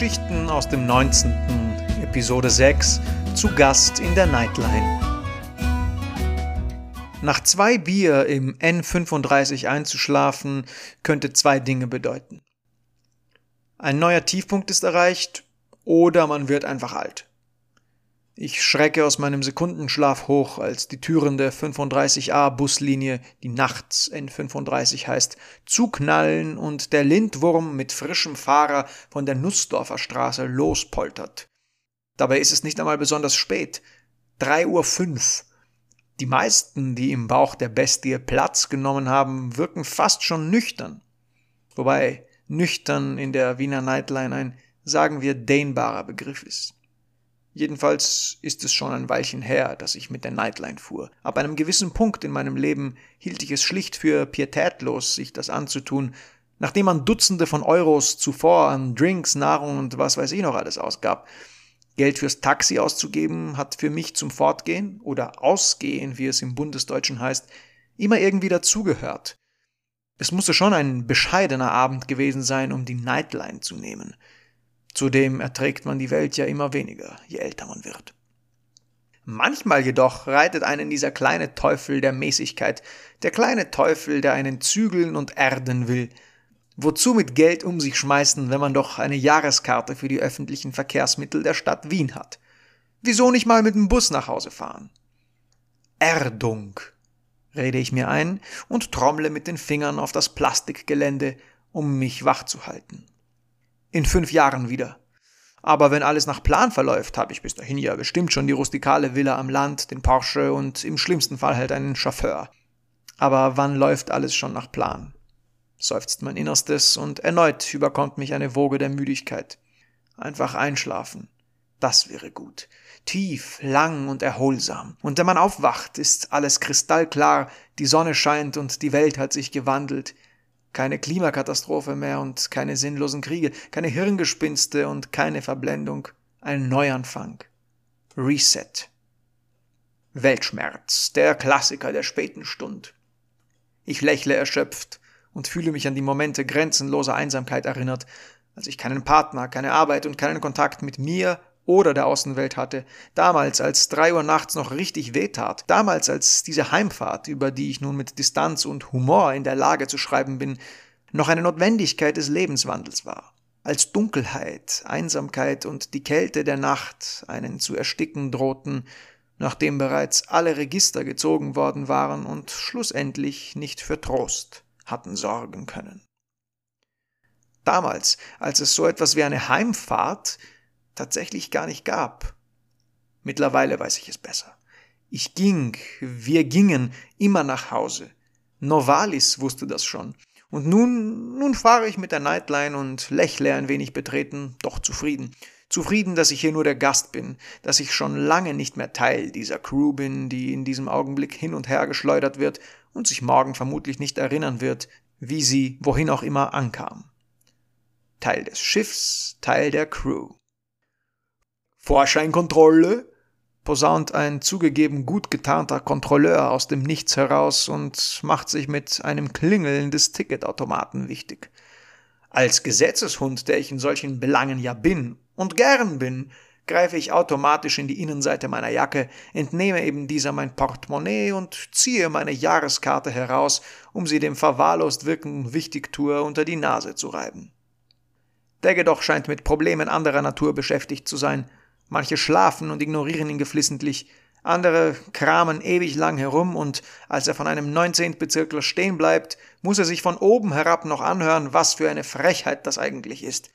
Geschichten aus dem 19. Episode 6 zu Gast in der Nightline. Nach zwei Bier im N35 einzuschlafen, könnte zwei Dinge bedeuten. Ein neuer Tiefpunkt ist erreicht oder man wird einfach alt. Ich schrecke aus meinem Sekundenschlaf hoch, als die Türen der 35a Buslinie, die nachts N35 heißt, zuknallen und der Lindwurm mit frischem Fahrer von der Nussdorfer Straße lospoltert. Dabei ist es nicht einmal besonders spät. 3 Uhr. fünf. Die meisten, die im Bauch der Bestie Platz genommen haben, wirken fast schon nüchtern. Wobei nüchtern in der Wiener Nightline ein, sagen wir, dehnbarer Begriff ist. Jedenfalls ist es schon ein Weilchen her, dass ich mit der Nightline fuhr. Ab einem gewissen Punkt in meinem Leben hielt ich es schlicht für pietätlos, sich das anzutun, nachdem man Dutzende von Euros zuvor an Drinks, Nahrung und was weiß ich noch alles ausgab. Geld fürs Taxi auszugeben hat für mich zum Fortgehen oder Ausgehen, wie es im Bundesdeutschen heißt, immer irgendwie dazugehört. Es musste schon ein bescheidener Abend gewesen sein, um die Nightline zu nehmen. Zudem erträgt man die Welt ja immer weniger, je älter man wird. Manchmal jedoch reitet einen dieser kleine Teufel der Mäßigkeit, der kleine Teufel, der einen zügeln und erden will. Wozu mit Geld um sich schmeißen, wenn man doch eine Jahreskarte für die öffentlichen Verkehrsmittel der Stadt Wien hat? Wieso nicht mal mit dem Bus nach Hause fahren? Erdung, rede ich mir ein und trommle mit den Fingern auf das Plastikgelände, um mich wach zu halten in fünf Jahren wieder. Aber wenn alles nach Plan verläuft, habe ich bis dahin ja bestimmt schon die rustikale Villa am Land, den Porsche und im schlimmsten Fall halt einen Chauffeur. Aber wann läuft alles schon nach Plan? seufzt mein Innerstes und erneut überkommt mich eine Woge der Müdigkeit. Einfach einschlafen. Das wäre gut. Tief, lang und erholsam. Und wenn man aufwacht, ist alles kristallklar, die Sonne scheint und die Welt hat sich gewandelt. Keine Klimakatastrophe mehr und keine sinnlosen Kriege, keine Hirngespinste und keine Verblendung. Ein Neuanfang. Reset. Weltschmerz, der Klassiker der späten Stund. Ich lächle erschöpft und fühle mich an die Momente grenzenloser Einsamkeit erinnert, als ich keinen Partner, keine Arbeit und keinen Kontakt mit mir oder der Außenwelt hatte, damals, als drei Uhr nachts noch richtig wehtat, damals, als diese Heimfahrt, über die ich nun mit Distanz und Humor in der Lage zu schreiben bin, noch eine Notwendigkeit des Lebenswandels war, als Dunkelheit, Einsamkeit und die Kälte der Nacht einen zu ersticken drohten, nachdem bereits alle Register gezogen worden waren und schlussendlich nicht für Trost hatten sorgen können. Damals, als es so etwas wie eine Heimfahrt tatsächlich gar nicht gab. Mittlerweile weiß ich es besser. Ich ging, wir gingen immer nach Hause. Novalis wusste das schon. Und nun, nun fahre ich mit der Nightline und lächle ein wenig betreten, doch zufrieden. Zufrieden, dass ich hier nur der Gast bin, dass ich schon lange nicht mehr Teil dieser Crew bin, die in diesem Augenblick hin und her geschleudert wird und sich morgen vermutlich nicht erinnern wird, wie sie wohin auch immer ankam. Teil des Schiffs, Teil der Crew. Vorscheinkontrolle? posaunt ein zugegeben gut getarnter Kontrolleur aus dem Nichts heraus und macht sich mit einem Klingeln des Ticketautomaten wichtig. Als Gesetzeshund, der ich in solchen Belangen ja bin und gern bin, greife ich automatisch in die Innenseite meiner Jacke, entnehme eben dieser mein Portemonnaie und ziehe meine Jahreskarte heraus, um sie dem verwahrlost wirkenden Wichtigtuer unter die Nase zu reiben. Der jedoch scheint mit Problemen anderer Natur beschäftigt zu sein, Manche schlafen und ignorieren ihn geflissentlich, andere kramen ewig lang herum und als er von einem 19. Bezirkler stehen bleibt, muss er sich von oben herab noch anhören, was für eine Frechheit das eigentlich ist.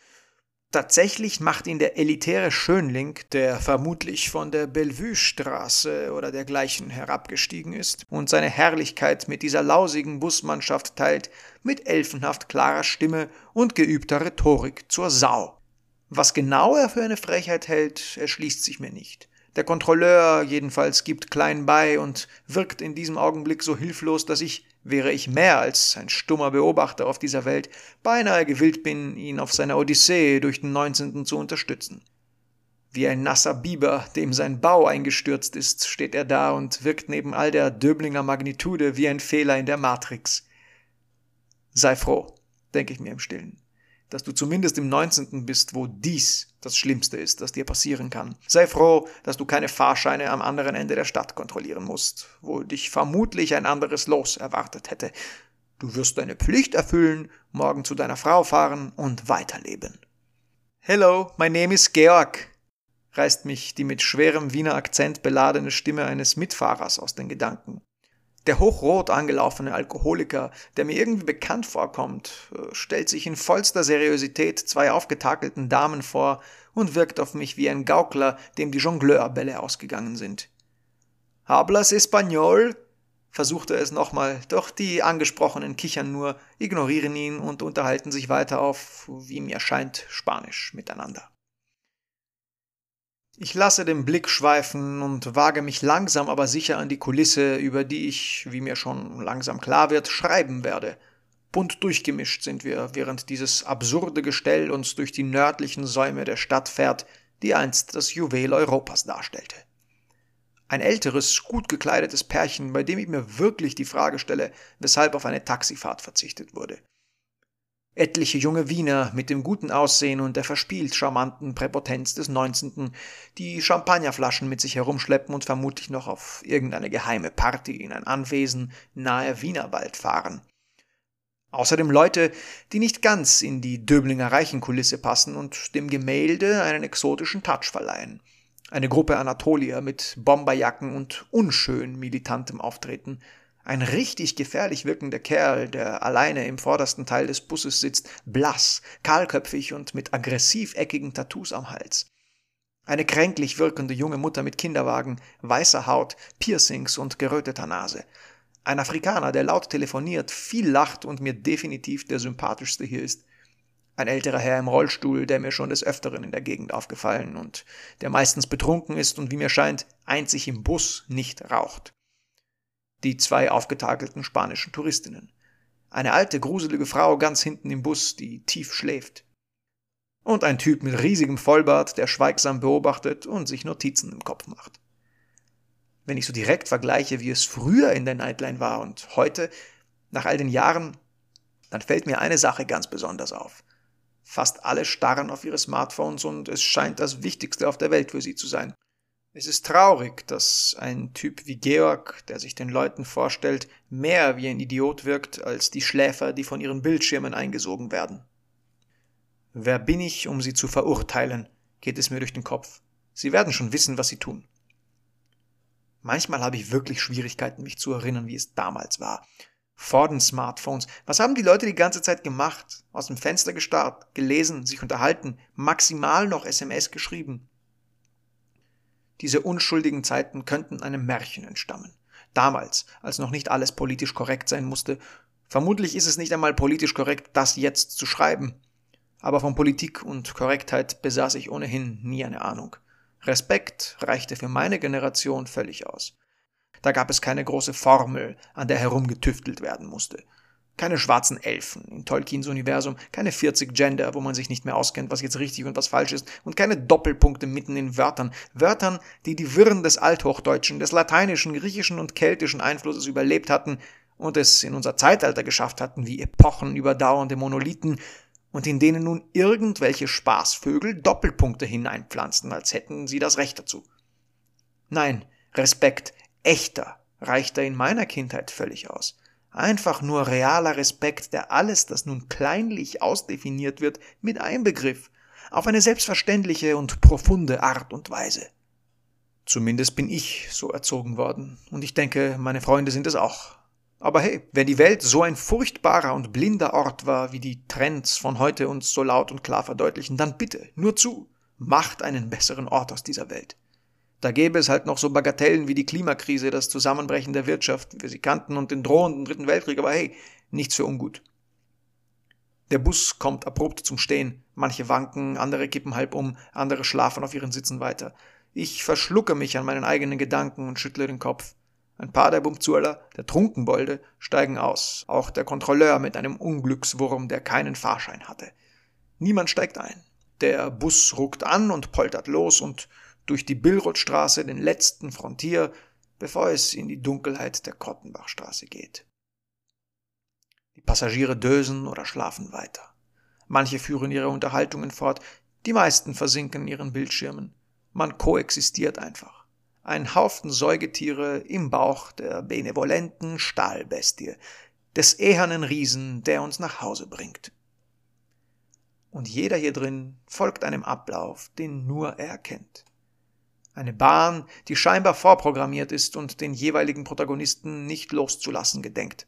Tatsächlich macht ihn der elitäre Schönling, der vermutlich von der Bellevue-Straße oder dergleichen herabgestiegen ist und seine Herrlichkeit mit dieser lausigen Busmannschaft teilt, mit elfenhaft klarer Stimme und geübter Rhetorik zur Sau. Was genau er für eine Frechheit hält, erschließt sich mir nicht. Der Kontrolleur jedenfalls gibt klein bei und wirkt in diesem Augenblick so hilflos, dass ich, wäre ich mehr als ein stummer Beobachter auf dieser Welt, beinahe gewillt bin, ihn auf seiner Odyssee durch den 19. zu unterstützen. Wie ein nasser Biber, dem sein Bau eingestürzt ist, steht er da und wirkt neben all der Döblinger Magnitude wie ein Fehler in der Matrix. Sei froh, denke ich mir im Stillen. Dass du zumindest im 19. bist, wo dies das Schlimmste ist, das dir passieren kann. Sei froh, dass du keine Fahrscheine am anderen Ende der Stadt kontrollieren musst, wo dich vermutlich ein anderes Los erwartet hätte. Du wirst deine Pflicht erfüllen, morgen zu deiner Frau fahren und weiterleben. Hello, my name is Georg, reißt mich die mit schwerem Wiener Akzent beladene Stimme eines Mitfahrers aus den Gedanken. Der hochrot angelaufene Alkoholiker, der mir irgendwie bekannt vorkommt, äh, stellt sich in vollster Seriosität zwei aufgetakelten Damen vor und wirkt auf mich wie ein Gaukler, dem die Jongleurbälle ausgegangen sind. Hablas Español? versucht er es nochmal, doch die Angesprochenen kichern nur, ignorieren ihn und unterhalten sich weiter auf, wie mir scheint, Spanisch miteinander. Ich lasse den Blick schweifen und wage mich langsam aber sicher an die Kulisse, über die ich, wie mir schon langsam klar wird, schreiben werde. Bunt durchgemischt sind wir, während dieses absurde Gestell uns durch die nördlichen Säume der Stadt fährt, die einst das Juwel Europas darstellte. Ein älteres, gut gekleidetes Pärchen, bei dem ich mir wirklich die Frage stelle, weshalb auf eine Taxifahrt verzichtet wurde. Etliche junge Wiener mit dem guten Aussehen und der verspielt charmanten Präpotenz des 19., die Champagnerflaschen mit sich herumschleppen und vermutlich noch auf irgendeine geheime Party in ein Anwesen nahe Wienerwald fahren. Außerdem Leute, die nicht ganz in die Döblinger Reichenkulisse passen und dem Gemälde einen exotischen Touch verleihen. Eine Gruppe Anatolier mit Bomberjacken und unschön militantem Auftreten – ein richtig gefährlich wirkender Kerl, der alleine im vordersten Teil des Busses sitzt, blass, kahlköpfig und mit aggressiv eckigen Tattoos am Hals. Eine kränklich wirkende junge Mutter mit Kinderwagen, weißer Haut, Piercings und geröteter Nase. Ein Afrikaner, der laut telefoniert, viel lacht und mir definitiv der sympathischste hier ist. Ein älterer Herr im Rollstuhl, der mir schon des Öfteren in der Gegend aufgefallen und der meistens betrunken ist und wie mir scheint, einzig im Bus nicht raucht die zwei aufgetakelten spanischen Touristinnen. Eine alte, gruselige Frau ganz hinten im Bus, die tief schläft. Und ein Typ mit riesigem Vollbart, der schweigsam beobachtet und sich Notizen im Kopf macht. Wenn ich so direkt vergleiche, wie es früher in der Nightline war und heute, nach all den Jahren, dann fällt mir eine Sache ganz besonders auf. Fast alle starren auf ihre Smartphones und es scheint das Wichtigste auf der Welt für sie zu sein. Es ist traurig, dass ein Typ wie Georg, der sich den Leuten vorstellt, mehr wie ein Idiot wirkt als die Schläfer, die von ihren Bildschirmen eingesogen werden. Wer bin ich, um sie zu verurteilen, geht es mir durch den Kopf. Sie werden schon wissen, was sie tun. Manchmal habe ich wirklich Schwierigkeiten, mich zu erinnern, wie es damals war. Vor den Smartphones. Was haben die Leute die ganze Zeit gemacht? Aus dem Fenster gestarrt, gelesen, sich unterhalten, maximal noch SMS geschrieben. Diese unschuldigen Zeiten könnten einem Märchen entstammen. Damals, als noch nicht alles politisch korrekt sein musste. Vermutlich ist es nicht einmal politisch korrekt, das jetzt zu schreiben. Aber von Politik und Korrektheit besaß ich ohnehin nie eine Ahnung. Respekt reichte für meine Generation völlig aus. Da gab es keine große Formel, an der herumgetüftelt werden musste. Keine schwarzen Elfen in Tolkiens Universum, keine 40 Gender, wo man sich nicht mehr auskennt, was jetzt richtig und was falsch ist, und keine Doppelpunkte mitten in Wörtern. Wörtern, die die Wirren des Althochdeutschen, des lateinischen, griechischen und keltischen Einflusses überlebt hatten und es in unser Zeitalter geschafft hatten, wie epochenüberdauernde Monolithen, und in denen nun irgendwelche Spaßvögel Doppelpunkte hineinpflanzten, als hätten sie das Recht dazu. Nein, Respekt, echter, reichte in meiner Kindheit völlig aus. Einfach nur realer Respekt, der alles, das nun kleinlich ausdefiniert wird, mit einbegriff, auf eine selbstverständliche und profunde Art und Weise. Zumindest bin ich so erzogen worden, und ich denke, meine Freunde sind es auch. Aber hey, wenn die Welt so ein furchtbarer und blinder Ort war, wie die Trends von heute uns so laut und klar verdeutlichen, dann bitte, nur zu, macht einen besseren Ort aus dieser Welt. Da gäbe es halt noch so Bagatellen wie die Klimakrise, das Zusammenbrechen der Wirtschaft, wie wir sie kannten, und den drohenden Dritten Weltkrieg, aber hey, nichts für ungut. Der Bus kommt abrupt zum Stehen. Manche wanken, andere kippen halb um, andere schlafen auf ihren Sitzen weiter. Ich verschlucke mich an meinen eigenen Gedanken und schüttle den Kopf. Ein paar der Bumzuerler, der Trunkenbolde, steigen aus, auch der Kontrolleur mit einem Unglückswurm, der keinen Fahrschein hatte. Niemand steigt ein. Der Bus ruckt an und poltert los und durch die Billrothstraße, den letzten Frontier, bevor es in die Dunkelheit der Kottenbachstraße geht. Die Passagiere dösen oder schlafen weiter. Manche führen ihre Unterhaltungen fort, die meisten versinken in ihren Bildschirmen. Man koexistiert einfach. Ein Haufen Säugetiere im Bauch der benevolenten Stahlbestie, des ehernen Riesen, der uns nach Hause bringt. Und jeder hier drin folgt einem Ablauf, den nur er kennt. Eine Bahn, die scheinbar vorprogrammiert ist und den jeweiligen Protagonisten nicht loszulassen gedenkt.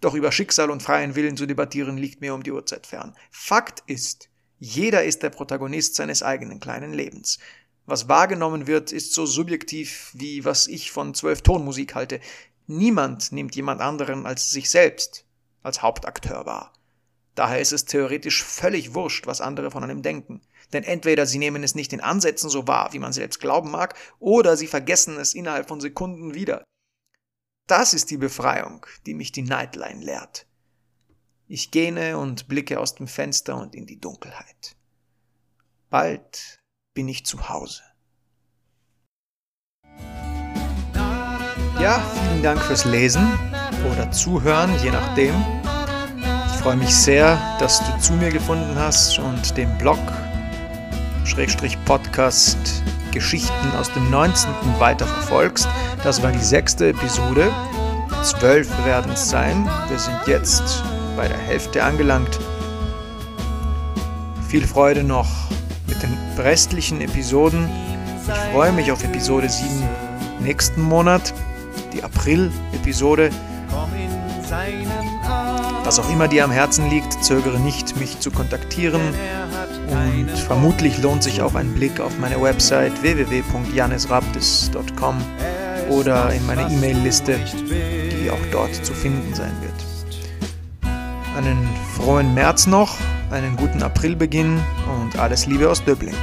Doch über Schicksal und freien Willen zu debattieren liegt mir um die Uhrzeit fern. Fakt ist, jeder ist der Protagonist seines eigenen kleinen Lebens. Was wahrgenommen wird, ist so subjektiv wie was ich von zwölf Tonmusik halte. Niemand nimmt jemand anderen als sich selbst als Hauptakteur wahr. Daher ist es theoretisch völlig wurscht, was andere von einem denken. Denn entweder sie nehmen es nicht in Ansätzen so wahr, wie man selbst glauben mag, oder sie vergessen es innerhalb von Sekunden wieder. Das ist die Befreiung, die mich die Nightline lehrt. Ich gähne und blicke aus dem Fenster und in die Dunkelheit. Bald bin ich zu Hause. Ja, vielen Dank fürs Lesen oder Zuhören, je nachdem. Ich freue mich sehr, dass du zu mir gefunden hast und den Blog Schrägstrich Podcast Geschichten aus dem 19. weiter verfolgst. Das war die sechste Episode. Zwölf werden es sein. Wir sind jetzt bei der Hälfte angelangt. Viel Freude noch mit den restlichen Episoden. Ich freue mich auf Episode 7 nächsten Monat, die April-Episode. Was auch immer dir am Herzen liegt, zögere nicht, mich zu kontaktieren. Und vermutlich lohnt sich auch ein Blick auf meine Website www.janisrabdes.com oder in meine E-Mail-Liste, die auch dort zu finden sein wird. Einen frohen März noch, einen guten Aprilbeginn und alles Liebe aus Döbling.